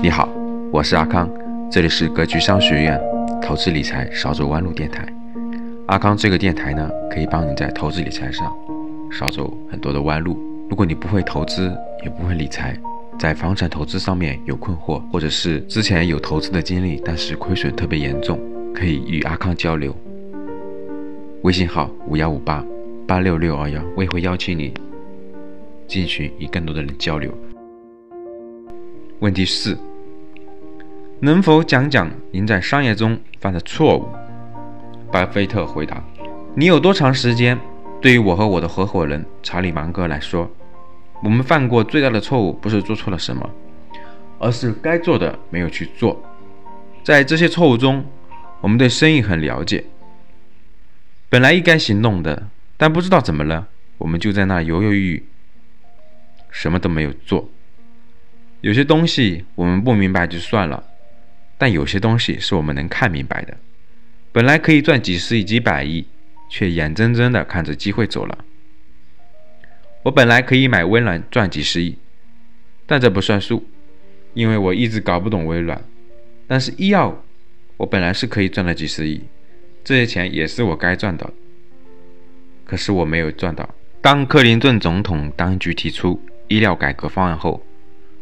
你好，我是阿康，这里是格局商学院投资理财少走弯路电台。阿康这个电台呢，可以帮你在投资理财上少走很多的弯路。如果你不会投资，也不会理财，在房产投资上面有困惑，或者是之前有投资的经历，但是亏损特别严重，可以与阿康交流。微信号五幺五八八六六二幺，我也会邀请你进群与更多的人交流。问题四。能否讲讲您在商业中犯的错误？巴菲特回答：“你有多长时间？对于我和我的合伙人查理芒格来说，我们犯过最大的错误不是做错了什么，而是该做的没有去做。在这些错误中，我们对生意很了解，本来应该行动的，但不知道怎么了，我们就在那犹犹豫豫，什么都没有做。有些东西我们不明白就算了。”但有些东西是我们能看明白的，本来可以赚几十亿、几百亿，却眼睁睁地看着机会走了。我本来可以买微软赚几十亿，但这不算数，因为我一直搞不懂微软。但是医药，我本来是可以赚了几十亿，这些钱也是我该赚的，可是我没有赚到。当克林顿总统当局提出医疗改革方案后，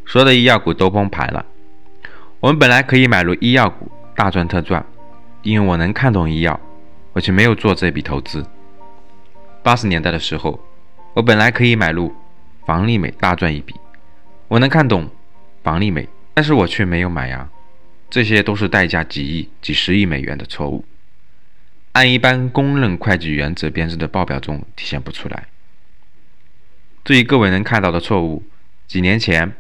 所有的医药股都崩盘了。我们本来可以买入医药股，大赚特赚，因为我能看懂医药，我却没有做这笔投资。八十年代的时候，我本来可以买入房利美，大赚一笔，我能看懂房利美，但是我却没有买呀。这些都是代价几亿、几十亿美元的错误，按一般公认会计原则编制的报表中体现不出来。至于各位能看到的错误，几年前。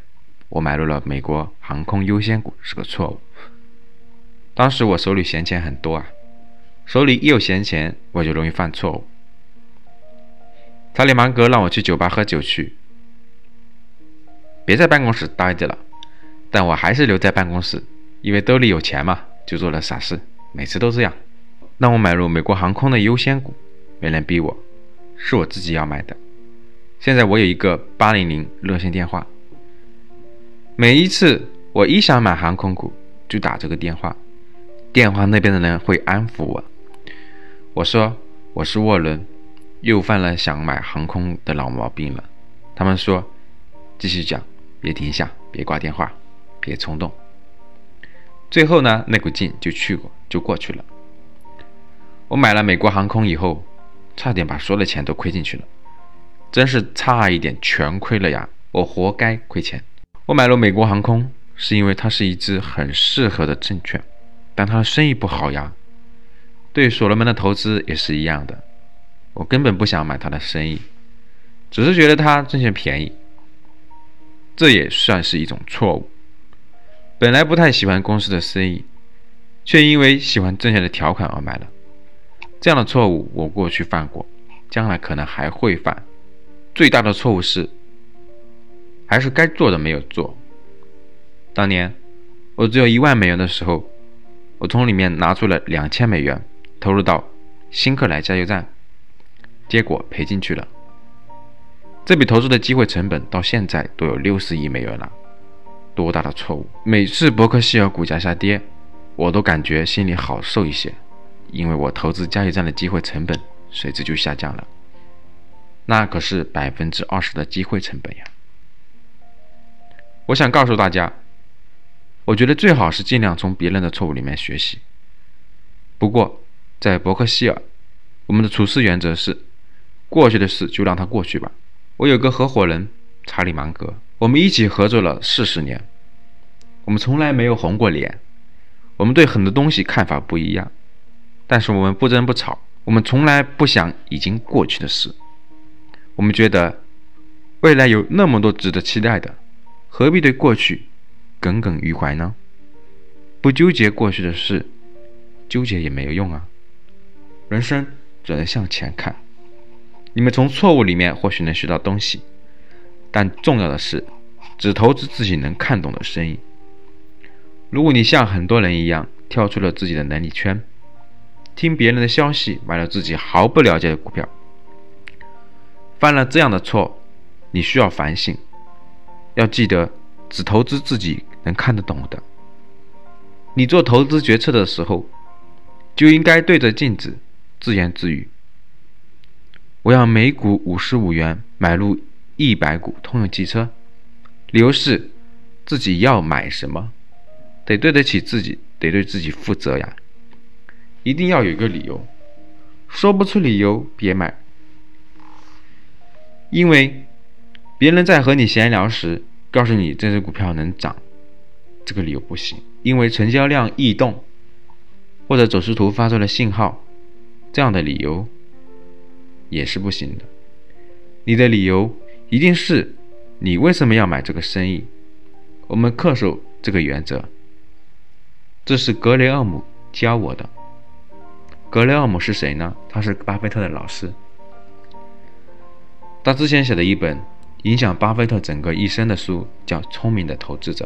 我买入了美国航空优先股是个错误。当时我手里闲钱很多啊，手里一有闲钱，我就容易犯错误。查理芒格让我去酒吧喝酒去，别在办公室待着了，但我还是留在办公室，因为兜里有钱嘛，就做了傻事，每次都这样。让我买入美国航空的优先股，没人逼我，是我自己要买的。现在我有一个八零零热线电话。每一次我一想买航空股，就打这个电话，电话那边的人会安抚我。我说我是沃伦，又犯了想买航空的老毛病了。他们说继续讲，别停下，别挂电话，别冲动。最后呢，那股劲就去过，就过去了。我买了美国航空以后，差点把所有的钱都亏进去了，真是差一点全亏了呀！我活该亏钱。我买了美国航空，是因为它是一只很适合的证券，但它的生意不好呀。对所罗门的投资也是一样的，我根本不想买它的生意，只是觉得它证券便宜。这也算是一种错误。本来不太喜欢公司的生意，却因为喜欢证券的条款而买了。这样的错误我过去犯过，将来可能还会犯。最大的错误是。还是该做的没有做。当年我只有一万美元的时候，我从里面拿出了两千美元投入到新克莱加油站，结果赔进去了。这笔投资的机会成本到现在都有六十亿美元了，多大的错误！每次伯克希尔股价下跌，我都感觉心里好受一些，因为我投资加油站的机会成本随之就下降了，那可是百分之二十的机会成本呀。我想告诉大家，我觉得最好是尽量从别人的错误里面学习。不过，在伯克希尔，我们的处事原则是：过去的事就让它过去吧。我有个合伙人查理芒格，我们一起合作了四十年，我们从来没有红过脸。我们对很多东西看法不一样，但是我们不争不吵。我们从来不想已经过去的事，我们觉得未来有那么多值得期待的。何必对过去耿耿于怀呢？不纠结过去的事，纠结也没有用啊。人生只能向前看。你们从错误里面或许能学到东西，但重要的是只投资自己能看懂的生意。如果你像很多人一样跳出了自己的能力圈，听别人的消息买了自己毫不了解的股票，犯了这样的错，你需要反省。要记得，只投资自己能看得懂的。你做投资决策的时候，就应该对着镜子自言自语：“我要每股五十五元买入一百股通用汽车。”理由是自己要买什么，得对得起自己，得对自己负责呀。一定要有一个理由，说不出理由别买。因为别人在和你闲聊时告诉你这只股票能涨，这个理由不行。因为成交量异动或者走势图发出了信号，这样的理由也是不行的。你的理由一定是你为什么要买这个生意。我们恪守这个原则，这是格雷厄姆教我的。格雷厄姆是谁呢？他是巴菲特的老师。他之前写的一本影响巴菲特整个一生的书叫《聪明的投资者》。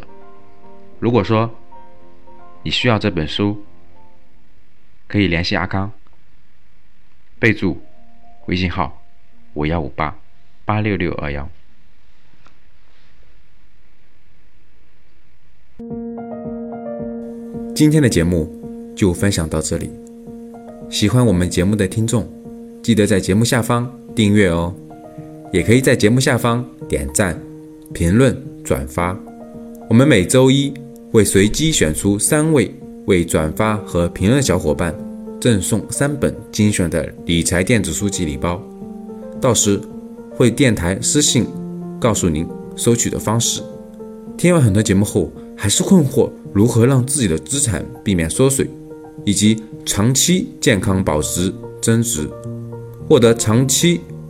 如果说你需要这本书，可以联系阿康，备注微信号五幺五八八六六二幺。今天的节目就分享到这里，喜欢我们节目的听众，记得在节目下方订阅哦。也可以在节目下方点赞、评论、转发。我们每周一会随机选出三位为转发和评论的小伙伴赠送三本精选的理财电子书籍礼包，到时会电台私信告诉您收取的方式。听完很多节目后，还是困惑如何让自己的资产避免缩水，以及长期健康保值增值，获得长期。